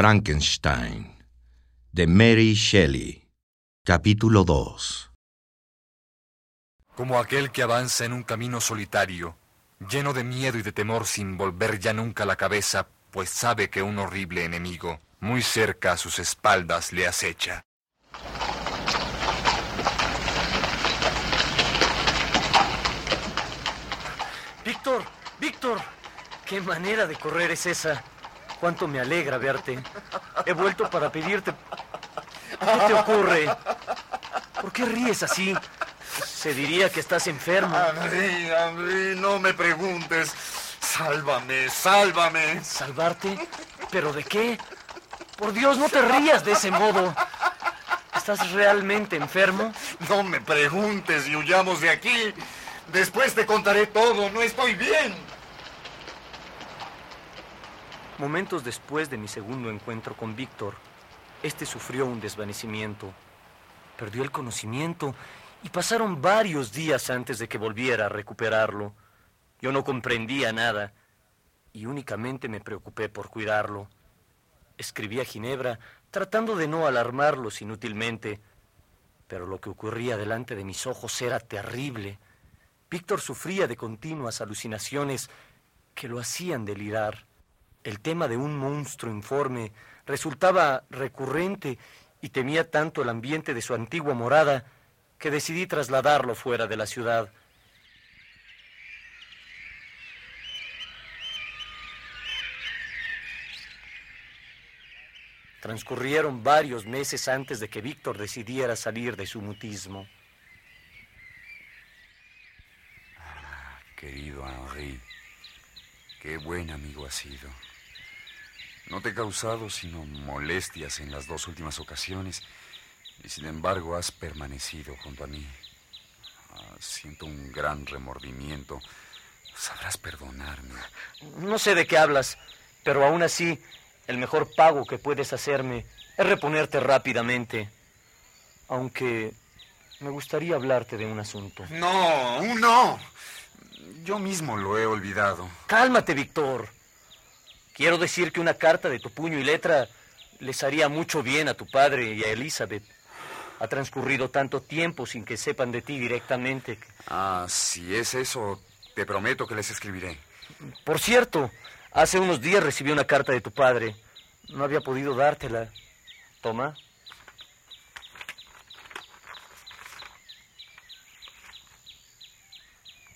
Frankenstein de Mary Shelley. Capítulo 2 Como aquel que avanza en un camino solitario, lleno de miedo y de temor sin volver ya nunca la cabeza, pues sabe que un horrible enemigo, muy cerca a sus espaldas, le acecha. Víctor, Víctor, ¿qué manera de correr es esa? Cuánto me alegra verte. He vuelto para pedirte... ¿Qué te ocurre? ¿Por qué ríes así? Se diría que estás enfermo. Henry, Henry, no me preguntes. Sálvame, sálvame. ¿Salvarte? ¿Pero de qué? Por Dios, no te rías de ese modo. ¿Estás realmente enfermo? No me preguntes y huyamos de aquí. Después te contaré todo. No estoy bien. Momentos después de mi segundo encuentro con Víctor, este sufrió un desvanecimiento. Perdió el conocimiento y pasaron varios días antes de que volviera a recuperarlo. Yo no comprendía nada y únicamente me preocupé por cuidarlo. Escribí a Ginebra tratando de no alarmarlos inútilmente, pero lo que ocurría delante de mis ojos era terrible. Víctor sufría de continuas alucinaciones que lo hacían delirar. El tema de un monstruo informe resultaba recurrente y temía tanto el ambiente de su antigua morada que decidí trasladarlo fuera de la ciudad. Transcurrieron varios meses antes de que Víctor decidiera salir de su mutismo. Ah, querido Henri, qué buen amigo has sido. No te he causado sino molestias en las dos últimas ocasiones y sin embargo has permanecido junto a mí. Ah, siento un gran remordimiento. Sabrás perdonarme. No sé de qué hablas, pero aún así, el mejor pago que puedes hacerme es reponerte rápidamente. Aunque me gustaría hablarte de un asunto. No, no. Yo mismo lo he olvidado. Cálmate, Víctor. Quiero decir que una carta de tu puño y letra les haría mucho bien a tu padre y a Elizabeth. Ha transcurrido tanto tiempo sin que sepan de ti directamente. Ah, si es eso, te prometo que les escribiré. Por cierto, hace unos días recibí una carta de tu padre. No había podido dártela. Toma.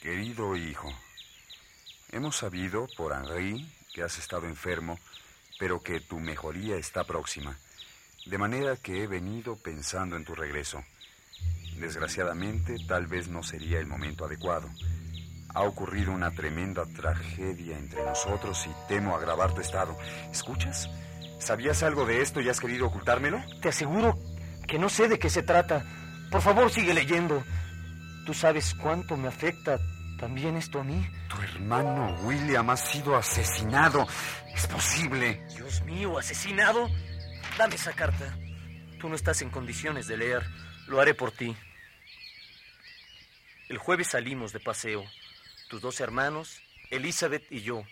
Querido hijo, hemos sabido por Henri que has estado enfermo, pero que tu mejoría está próxima. De manera que he venido pensando en tu regreso. Desgraciadamente, tal vez no sería el momento adecuado. Ha ocurrido una tremenda tragedia entre nosotros y temo agravar tu estado. ¿Escuchas? ¿Sabías algo de esto y has querido ocultármelo? Te aseguro que no sé de qué se trata. Por favor, sigue leyendo. Tú sabes cuánto me afecta también esto a mí. Tu hermano William ha sido asesinado. ¿Es posible? Dios mío, asesinado. Dame esa carta. Tú no estás en condiciones de leer. Lo haré por ti. El jueves salimos de paseo. Tus dos hermanos, Elizabeth y yo.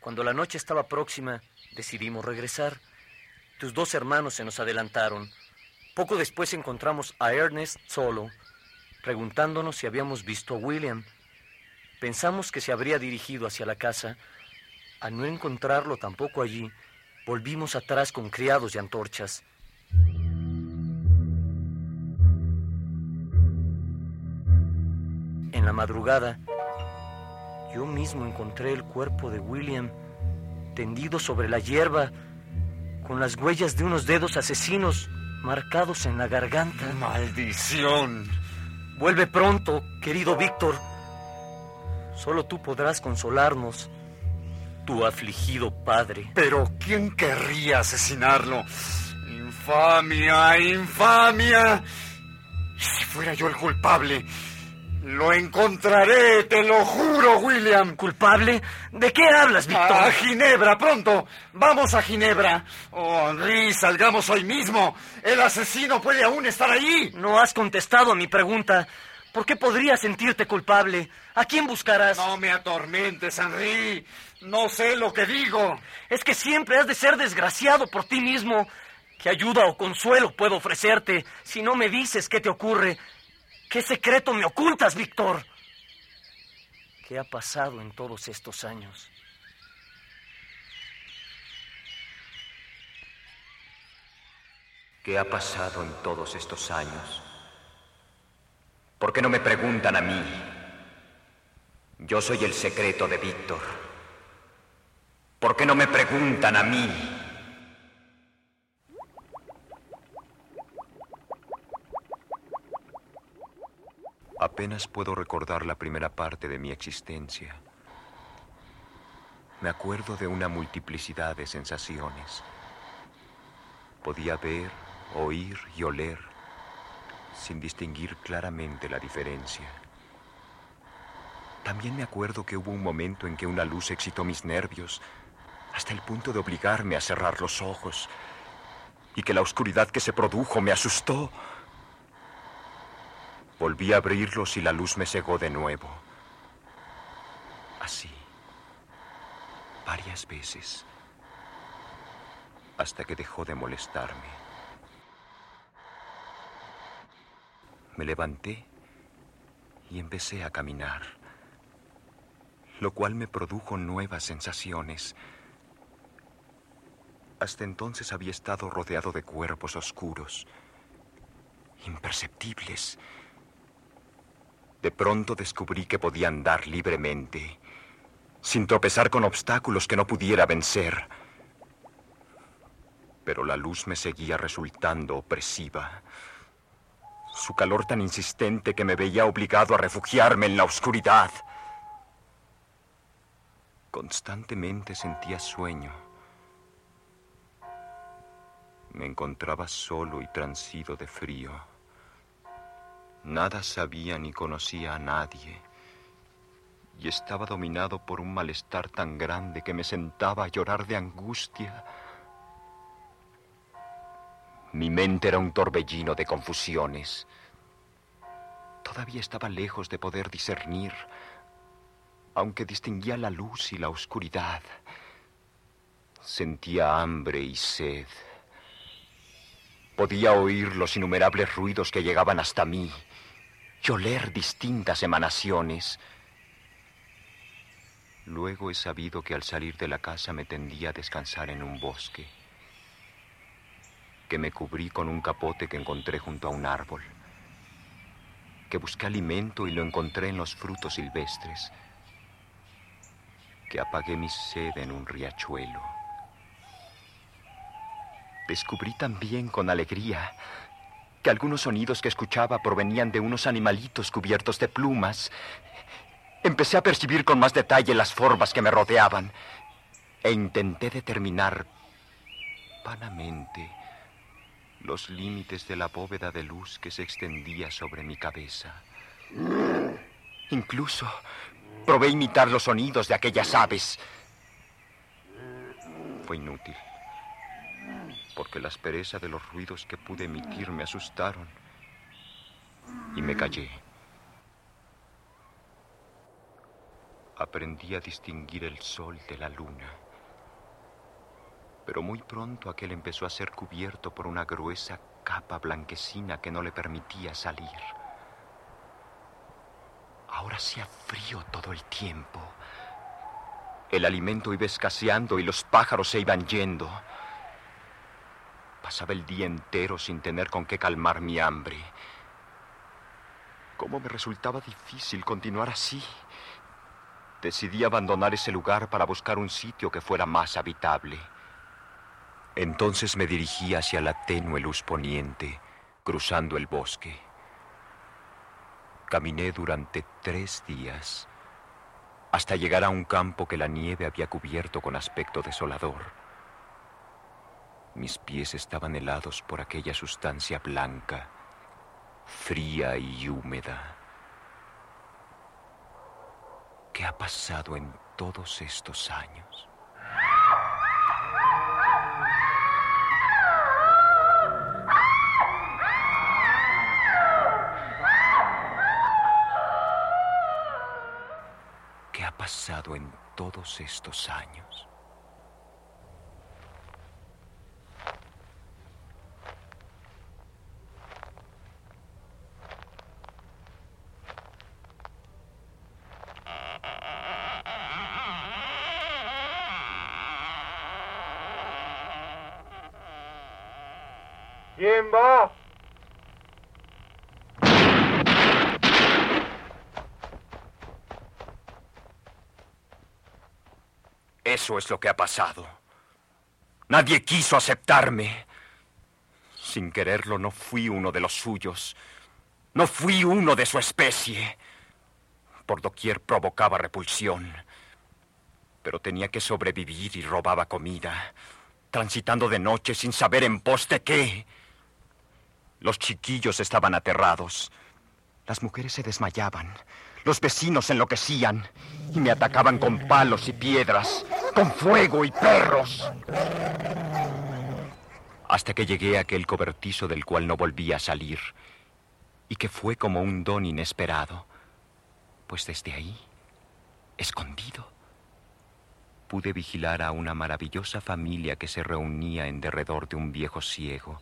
Cuando la noche estaba próxima, decidimos regresar. Tus dos hermanos se nos adelantaron. Poco después encontramos a Ernest solo, preguntándonos si habíamos visto a William. Pensamos que se habría dirigido hacia la casa. Al no encontrarlo tampoco allí, volvimos atrás con criados y antorchas. En la madrugada, yo mismo encontré el cuerpo de William tendido sobre la hierba, con las huellas de unos dedos asesinos marcados en la garganta. Maldición. Vuelve pronto, querido Víctor. Solo tú podrás consolarnos, tu afligido padre. Pero ¿quién querría asesinarlo? Infamia, infamia. ¿Y si fuera yo el culpable? Lo encontraré, te lo juro, William. ¿Culpable? ¿De qué hablas, Víctor? A Ginebra, pronto. Vamos a Ginebra. Oh, Henry, salgamos hoy mismo. El asesino puede aún estar allí. No has contestado a mi pregunta. ¿Por qué podrías sentirte culpable? ¿A quién buscarás? No me atormentes, Henry. No sé lo que digo. Es que siempre has de ser desgraciado por ti mismo. ¿Qué ayuda o consuelo puedo ofrecerte si no me dices qué te ocurre? ¿Qué secreto me ocultas, Víctor? ¿Qué ha pasado en todos estos años? ¿Qué ha pasado en todos estos años? ¿Por qué no me preguntan a mí? Yo soy el secreto de Víctor. ¿Por qué no me preguntan a mí? Apenas puedo recordar la primera parte de mi existencia. Me acuerdo de una multiplicidad de sensaciones. Podía ver, oír y oler sin distinguir claramente la diferencia. También me acuerdo que hubo un momento en que una luz excitó mis nervios hasta el punto de obligarme a cerrar los ojos y que la oscuridad que se produjo me asustó. Volví a abrirlos y la luz me cegó de nuevo. Así, varias veces, hasta que dejó de molestarme. Me levanté y empecé a caminar, lo cual me produjo nuevas sensaciones. Hasta entonces había estado rodeado de cuerpos oscuros, imperceptibles, de pronto descubrí que podía andar libremente, sin tropezar con obstáculos que no pudiera vencer. Pero la luz me seguía resultando opresiva. Su calor tan insistente que me veía obligado a refugiarme en la oscuridad. Constantemente sentía sueño. Me encontraba solo y transido de frío. Nada sabía ni conocía a nadie. Y estaba dominado por un malestar tan grande que me sentaba a llorar de angustia. Mi mente era un torbellino de confusiones. Todavía estaba lejos de poder discernir, aunque distinguía la luz y la oscuridad. Sentía hambre y sed. Podía oír los innumerables ruidos que llegaban hasta mí y oler distintas emanaciones. Luego he sabido que al salir de la casa me tendía a descansar en un bosque, que me cubrí con un capote que encontré junto a un árbol, que busqué alimento y lo encontré en los frutos silvestres, que apagué mi sed en un riachuelo. Descubrí también con alegría que algunos sonidos que escuchaba provenían de unos animalitos cubiertos de plumas. Empecé a percibir con más detalle las formas que me rodeaban e intenté determinar vanamente los límites de la bóveda de luz que se extendía sobre mi cabeza. Incluso probé imitar los sonidos de aquellas aves. Fue inútil porque la aspereza de los ruidos que pude emitir me asustaron y me callé. Aprendí a distinguir el sol de la luna, pero muy pronto aquel empezó a ser cubierto por una gruesa capa blanquecina que no le permitía salir. Ahora hacía frío todo el tiempo. El alimento iba escaseando y los pájaros se iban yendo. Pasaba el día entero sin tener con qué calmar mi hambre. ¿Cómo me resultaba difícil continuar así? Decidí abandonar ese lugar para buscar un sitio que fuera más habitable. Entonces me dirigí hacia la tenue luz poniente, cruzando el bosque. Caminé durante tres días hasta llegar a un campo que la nieve había cubierto con aspecto desolador. Mis pies estaban helados por aquella sustancia blanca, fría y húmeda. ¿Qué ha pasado en todos estos años? Pasado en todos estos años? ¿Quién va? Eso es lo que ha pasado. Nadie quiso aceptarme. Sin quererlo, no fui uno de los suyos. No fui uno de su especie. Por doquier provocaba repulsión. Pero tenía que sobrevivir y robaba comida, transitando de noche sin saber en pos de qué. Los chiquillos estaban aterrados. Las mujeres se desmayaban. Los vecinos enloquecían y me atacaban con palos y piedras, con fuego y perros. Hasta que llegué a aquel cobertizo del cual no volví a salir y que fue como un don inesperado, pues desde ahí, escondido, pude vigilar a una maravillosa familia que se reunía en derredor de un viejo ciego.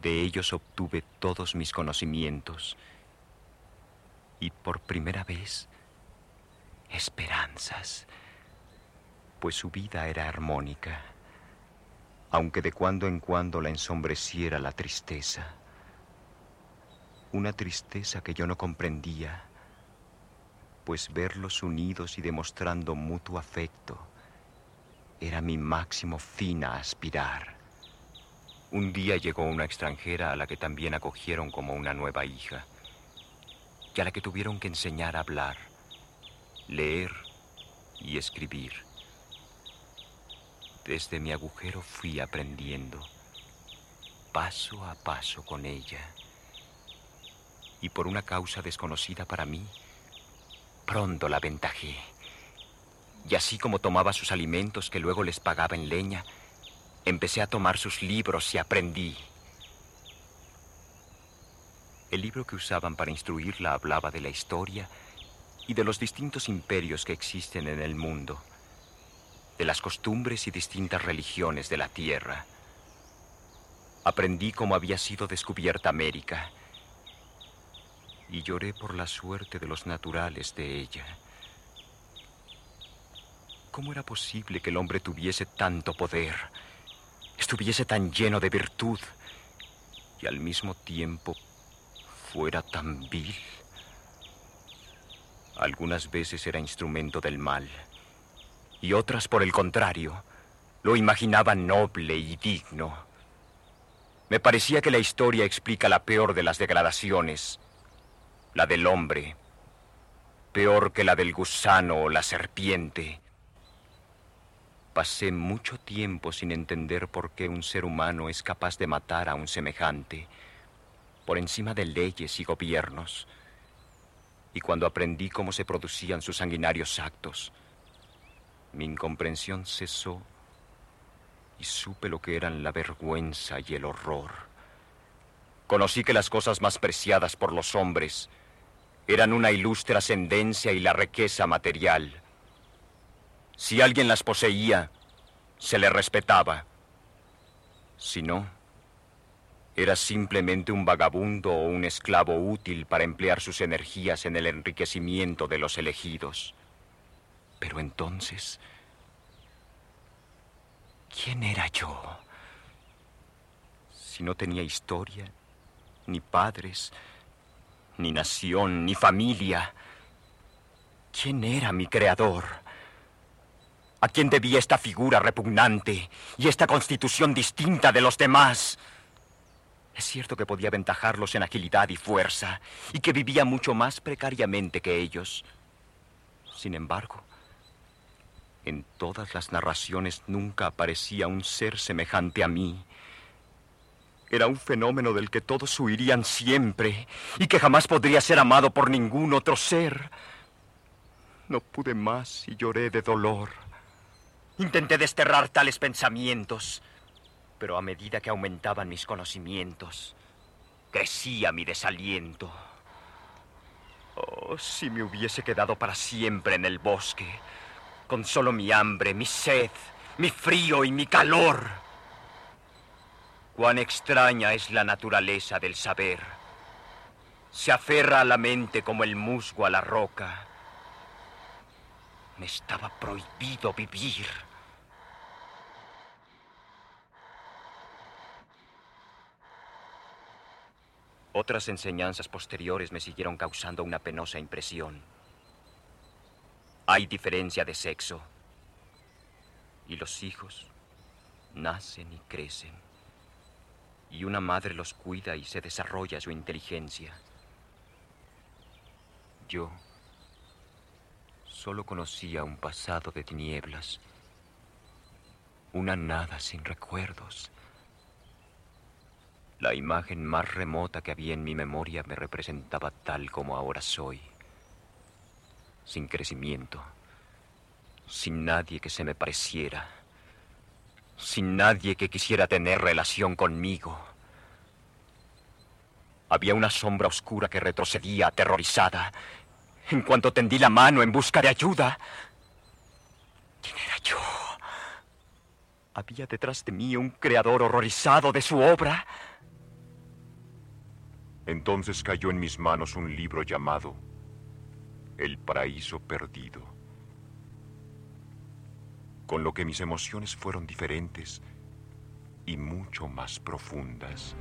De ellos obtuve todos mis conocimientos y por primera vez esperanzas, pues su vida era armónica, aunque de cuando en cuando la ensombreciera la tristeza, una tristeza que yo no comprendía, pues verlos unidos y demostrando mutuo afecto era mi máximo fin a aspirar. Un día llegó una extranjera a la que también acogieron como una nueva hija y a la que tuvieron que enseñar a hablar, leer y escribir. Desde mi agujero fui aprendiendo, paso a paso con ella. Y por una causa desconocida para mí, pronto la aventajé. Y así como tomaba sus alimentos que luego les pagaba en leña, empecé a tomar sus libros y aprendí. El libro que usaban para instruirla hablaba de la historia y de los distintos imperios que existen en el mundo, de las costumbres y distintas religiones de la tierra. Aprendí cómo había sido descubierta América y lloré por la suerte de los naturales de ella. ¿Cómo era posible que el hombre tuviese tanto poder, estuviese tan lleno de virtud y al mismo tiempo fuera tan vil. Algunas veces era instrumento del mal y otras, por el contrario, lo imaginaba noble y digno. Me parecía que la historia explica la peor de las degradaciones, la del hombre, peor que la del gusano o la serpiente. Pasé mucho tiempo sin entender por qué un ser humano es capaz de matar a un semejante por encima de leyes y gobiernos. Y cuando aprendí cómo se producían sus sanguinarios actos, mi incomprensión cesó y supe lo que eran la vergüenza y el horror. Conocí que las cosas más preciadas por los hombres eran una ilustre ascendencia y la riqueza material. Si alguien las poseía, se le respetaba. Si no, era simplemente un vagabundo o un esclavo útil para emplear sus energías en el enriquecimiento de los elegidos. Pero entonces, ¿quién era yo? Si no tenía historia, ni padres, ni nación, ni familia, ¿quién era mi creador? ¿A quién debía esta figura repugnante y esta constitución distinta de los demás? Es cierto que podía aventajarlos en agilidad y fuerza, y que vivía mucho más precariamente que ellos. Sin embargo, en todas las narraciones nunca aparecía un ser semejante a mí. Era un fenómeno del que todos huirían siempre y que jamás podría ser amado por ningún otro ser. No pude más y lloré de dolor. Intenté desterrar tales pensamientos pero a medida que aumentaban mis conocimientos, crecía mi desaliento. Oh, si me hubiese quedado para siempre en el bosque, con solo mi hambre, mi sed, mi frío y mi calor. Cuán extraña es la naturaleza del saber. Se aferra a la mente como el musgo a la roca. Me estaba prohibido vivir. Otras enseñanzas posteriores me siguieron causando una penosa impresión. Hay diferencia de sexo. Y los hijos nacen y crecen. Y una madre los cuida y se desarrolla su inteligencia. Yo solo conocía un pasado de tinieblas. Una nada sin recuerdos la imagen más remota que había en mi memoria me representaba tal como ahora soy, sin crecimiento, sin nadie que se me pareciera, sin nadie que quisiera tener relación conmigo. Había una sombra oscura que retrocedía aterrorizada en cuanto tendí la mano en busca de ayuda. ¿Quién era yo? Había detrás de mí un creador horrorizado de su obra. Entonces cayó en mis manos un libro llamado El paraíso perdido, con lo que mis emociones fueron diferentes y mucho más profundas,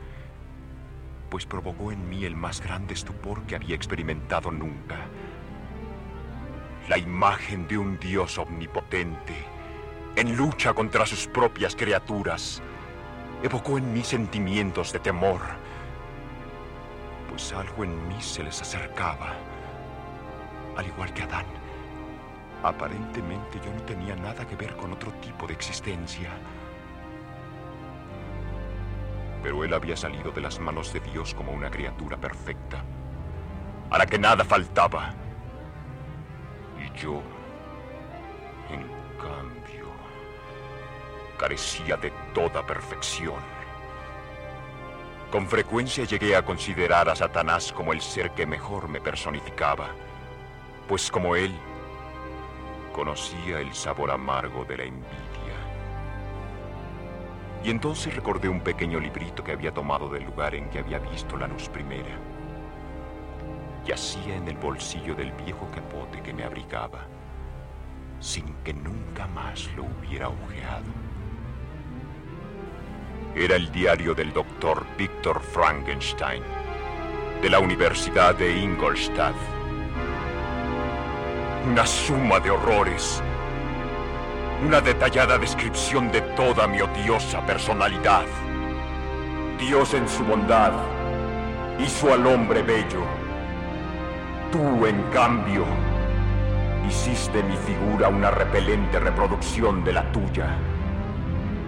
pues provocó en mí el más grande estupor que había experimentado nunca. La imagen de un Dios omnipotente, en lucha contra sus propias criaturas, evocó en mí sentimientos de temor, pues algo en mí se les acercaba. Al igual que Adán, aparentemente yo no tenía nada que ver con otro tipo de existencia. Pero él había salido de las manos de Dios como una criatura perfecta, a la que nada faltaba. Y yo, en cambio, carecía de toda perfección. Con frecuencia llegué a considerar a Satanás como el ser que mejor me personificaba, pues como él, conocía el sabor amargo de la envidia. Y entonces recordé un pequeño librito que había tomado del lugar en que había visto la luz primera. Yacía en el bolsillo del viejo capote que me abrigaba, sin que nunca más lo hubiera ojeado. Era el diario del doctor Víctor Frankenstein, de la Universidad de Ingolstadt. Una suma de horrores. Una detallada descripción de toda mi odiosa personalidad. Dios en su bondad hizo al hombre bello. Tú, en cambio, hiciste mi figura una repelente reproducción de la tuya.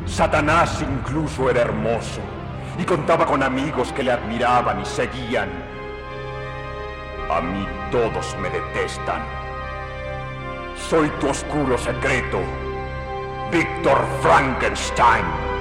Satanás incluso era hermoso y contaba con amigos que le admiraban y seguían. A mí todos me detestan. Soy tu oscuro secreto, Víctor Frankenstein.